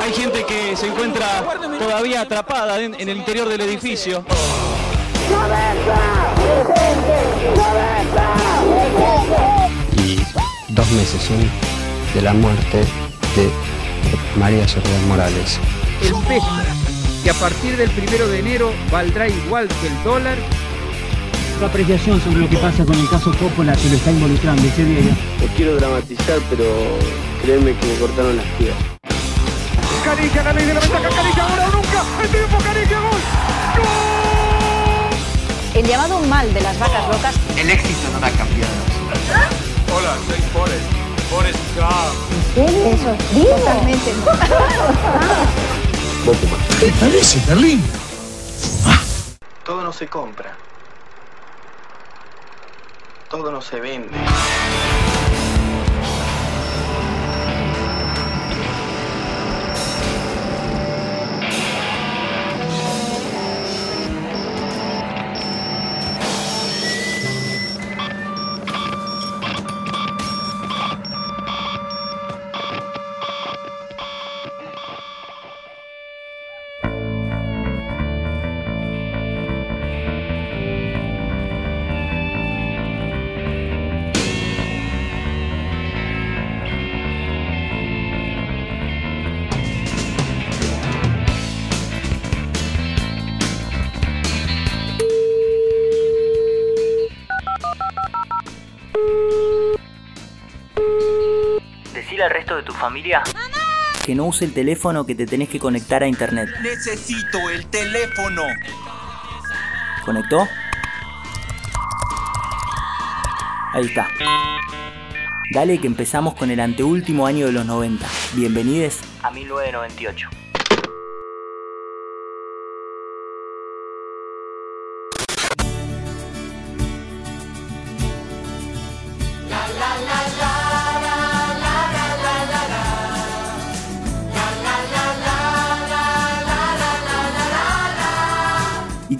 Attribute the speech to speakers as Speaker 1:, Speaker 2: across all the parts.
Speaker 1: Hay gente que se encuentra todavía atrapada en, en el interior del edificio.
Speaker 2: y dos meses son de la muerte de María Soledad Morales.
Speaker 3: el peso, que a partir del primero de enero valdrá igual que el dólar,
Speaker 4: Tu apreciación sobre lo que pasa con el caso Coppola que lo está involucrando ese día.
Speaker 5: No quiero dramatizar, pero créeme que me cortaron las piernas.
Speaker 3: Caricia, la ley de la ventaja, Caricia, ahora o nunca, el gol,
Speaker 6: llamado mal de las vacas locas
Speaker 7: El éxito no ha cambiado.
Speaker 8: Hola, soy Forrest. Forrest Gump.
Speaker 6: totalmente
Speaker 5: Todo no se compra. Todo no se vende.
Speaker 7: Tu familia que no use el teléfono que te tenés que conectar a internet.
Speaker 8: Necesito el teléfono.
Speaker 7: ¿Conectó? Ahí está. Dale que empezamos con el anteúltimo año de los 90. Bienvenides a 1998.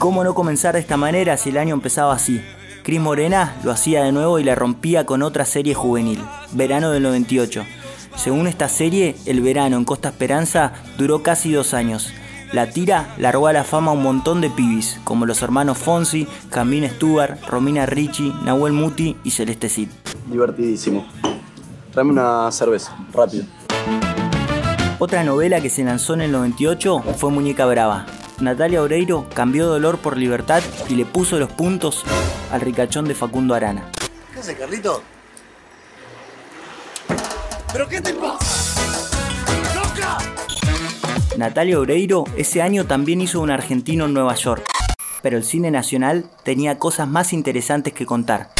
Speaker 7: Cómo no comenzar de esta manera si el año empezaba así. Cris Morena lo hacía de nuevo y la rompía con otra serie juvenil, Verano del 98. Según esta serie, el verano en Costa Esperanza duró casi dos años. La tira largó a la fama a un montón de pibis, como los hermanos Fonsi, Camille Stewart, Romina Ricci, Nahuel Muti y Celeste Cid.
Speaker 5: Divertidísimo. Tráeme una cerveza, rápido.
Speaker 7: Otra novela que se lanzó en el 98 fue Muñeca Brava. Natalia Oreiro cambió dolor por libertad y le puso los puntos al ricachón de Facundo Arana.
Speaker 8: ¿Qué haces, Carlito? ¿Pero qué te pasa? ¡Loca!
Speaker 7: Natalia Oreiro ese año también hizo un argentino en Nueva York, pero el cine nacional tenía cosas más interesantes que contar.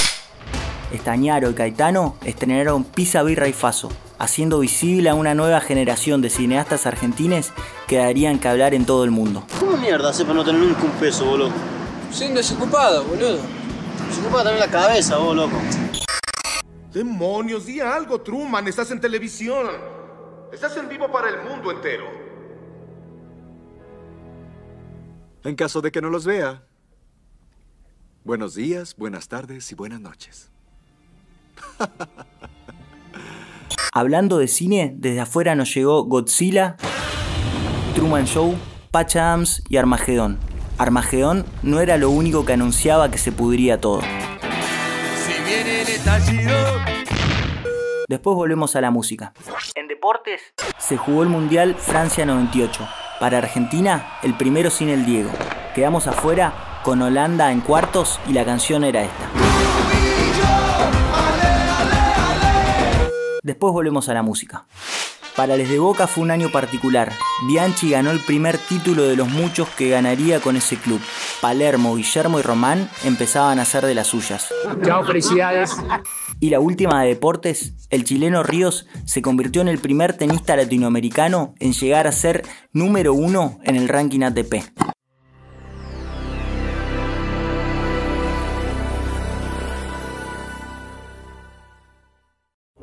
Speaker 7: Estañaro y Caetano estrenaron Pisa, Birra y Faso, haciendo visible a una nueva generación de cineastas argentines que darían que hablar en todo el mundo.
Speaker 5: ¿Cómo mierda hace para no tener nunca un peso, vos loco?
Speaker 3: siendo desocupado, boludo.
Speaker 5: Se ocupa también la cabeza, vos loco.
Speaker 8: Demonios, di algo, Truman. Estás en televisión. Estás en vivo para el mundo entero.
Speaker 9: En caso de que no los vea. Buenos días, buenas tardes y buenas noches.
Speaker 7: Hablando de cine, desde afuera nos llegó Godzilla, Truman Show, Patch Adams y Armagedón. Armagedón no era lo único que anunciaba que se pudría todo.
Speaker 8: Si viene el estallido.
Speaker 7: Después volvemos a la música. En deportes se jugó el Mundial Francia 98. Para Argentina, el primero sin el Diego. Quedamos afuera con Holanda en cuartos y la canción era esta. Después volvemos a la música. Para Les de Boca fue un año particular. Bianchi ganó el primer título de los muchos que ganaría con ese club. Palermo, Guillermo y Román empezaban a hacer de las suyas.
Speaker 3: Chao, felicidades.
Speaker 7: Y la última de deportes, el chileno Ríos se convirtió en el primer tenista latinoamericano en llegar a ser número uno en el ranking ATP.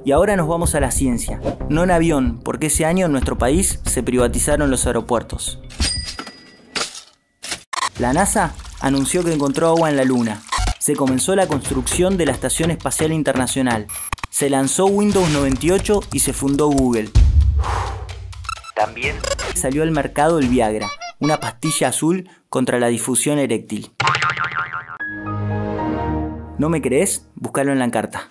Speaker 7: Y ahora nos vamos a la ciencia, no en avión, porque ese año en nuestro país se privatizaron los aeropuertos. La NASA anunció que encontró agua en la Luna. Se comenzó la construcción de la Estación Espacial Internacional. Se lanzó Windows 98 y se fundó Google. también salió al mercado el Viagra, una pastilla azul contra la difusión eréctil. ¿No me crees? Búscalo en la carta.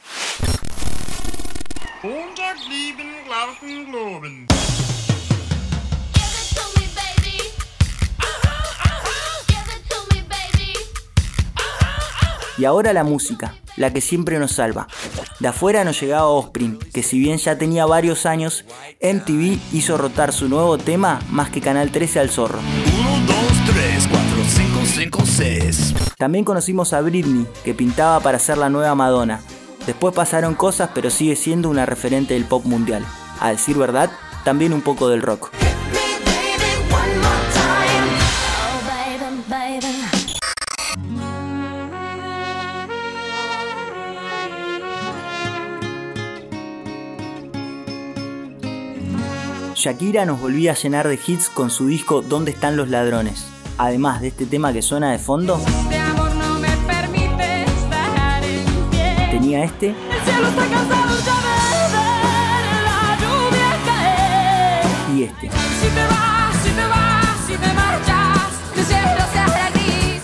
Speaker 7: Y ahora la música, la que siempre nos salva. De afuera nos llegaba Offspring, que si bien ya tenía varios años, MTV hizo rotar su nuevo tema más que Canal 13 al zorro.
Speaker 10: 1, 2, 3, 4, 5, 5, 6.
Speaker 7: También conocimos a Britney, que pintaba para ser la nueva Madonna. Después pasaron cosas, pero sigue siendo una referente del pop mundial. A decir verdad, también un poco del rock. Shakira nos volvía a llenar de hits con su disco ¿Dónde están los ladrones? Además de este tema que suena de fondo, tenía este y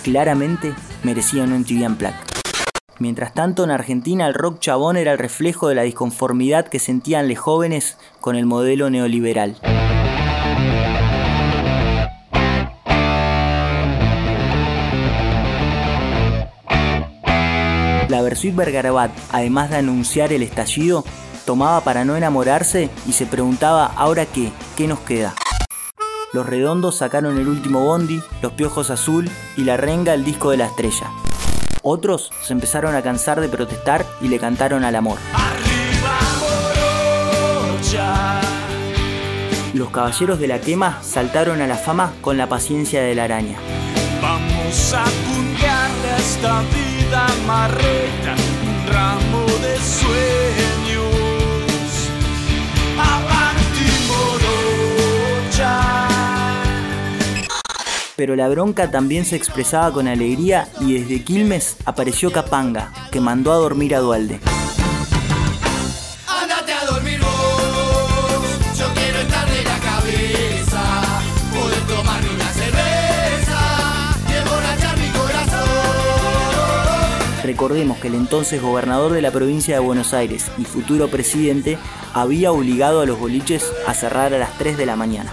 Speaker 7: Claramente merecían un MTV Unplugged. Mientras tanto, en Argentina el rock chabón era el reflejo de la disconformidad que sentían los jóvenes con el modelo neoliberal. La Versuit Vergarabat, además de anunciar el estallido, tomaba para no enamorarse y se preguntaba ¿ahora qué? ¿Qué nos queda? Los Redondos sacaron el último Bondi, Los Piojos Azul y La Renga el disco de la estrella. Otros se empezaron a cansar de protestar y le cantaron al amor. Los caballeros de la quema saltaron a la fama con la paciencia de la araña.
Speaker 10: Vamos a esta vida marreta un ramo de sueños.
Speaker 7: Pero la bronca también se expresaba con alegría y desde Quilmes apareció Capanga, que mandó a dormir a Dualde. Recordemos que el entonces gobernador de la provincia de Buenos Aires y futuro presidente había obligado a los boliches a cerrar a las 3 de la mañana.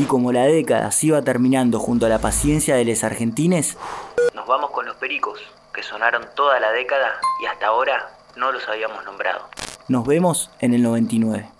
Speaker 7: Y como la década se iba terminando junto a la paciencia de los argentines, nos vamos con los pericos, que sonaron toda la década y hasta ahora no los habíamos nombrado. Nos vemos en el 99.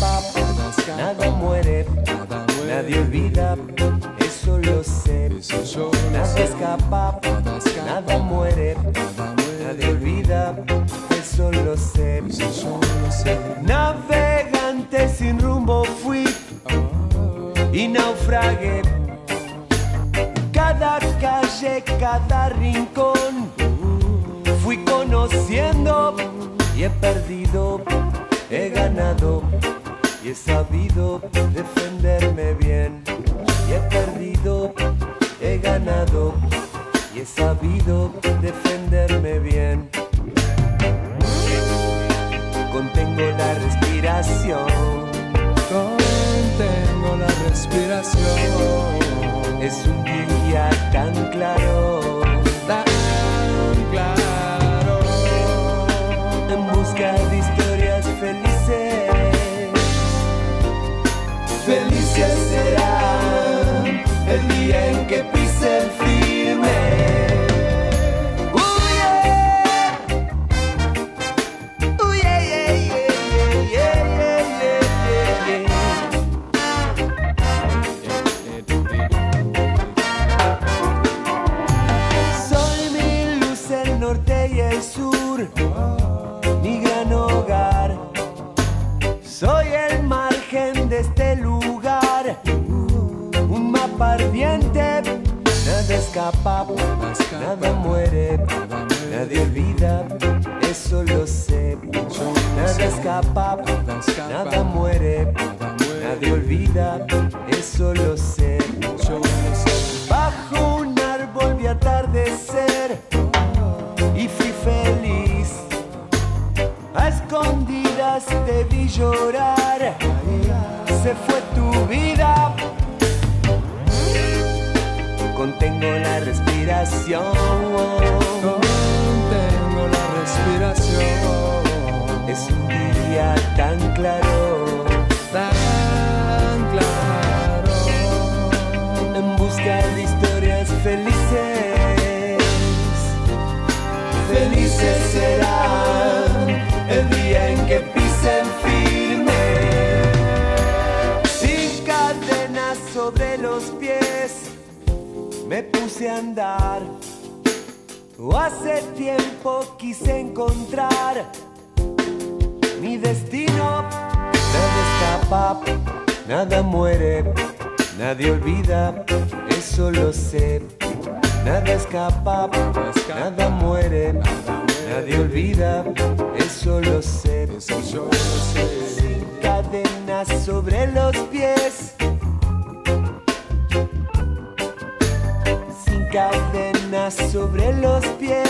Speaker 11: Nada muere, nadie olvida, eso lo sé. Nada escapa, nada muere, nadie olvida, eso lo sé. Navegante sin rumbo fui y naufragué. Cada calle, cada rincón fui conociendo y he perdido, y he sabido defenderme bien. Y he perdido, he ganado y he sabido defenderme bien. Contengo la respiración. Contengo la respiración. Es un día tan claro. Ardiente, nada escapa, nada muere, nadie olvida, eso lo sé. Nada escapa, nada muere, nadie olvida, eso lo sé. Bajo un árbol vi atardecer y fui feliz. A escondidas te vi llorar, se fue tu vida. Contengo la respiración. Contengo la respiración. Es un día tan claro, tan claro. En busca de me puse a andar. Hace tiempo quise encontrar mi destino. Nada escapa, nada muere, nadie olvida, eso lo sé. Nada escapa, nada muere, nadie olvida, eso lo sé. Sin cadenas sobre los pies. Cadenas sobre los pies.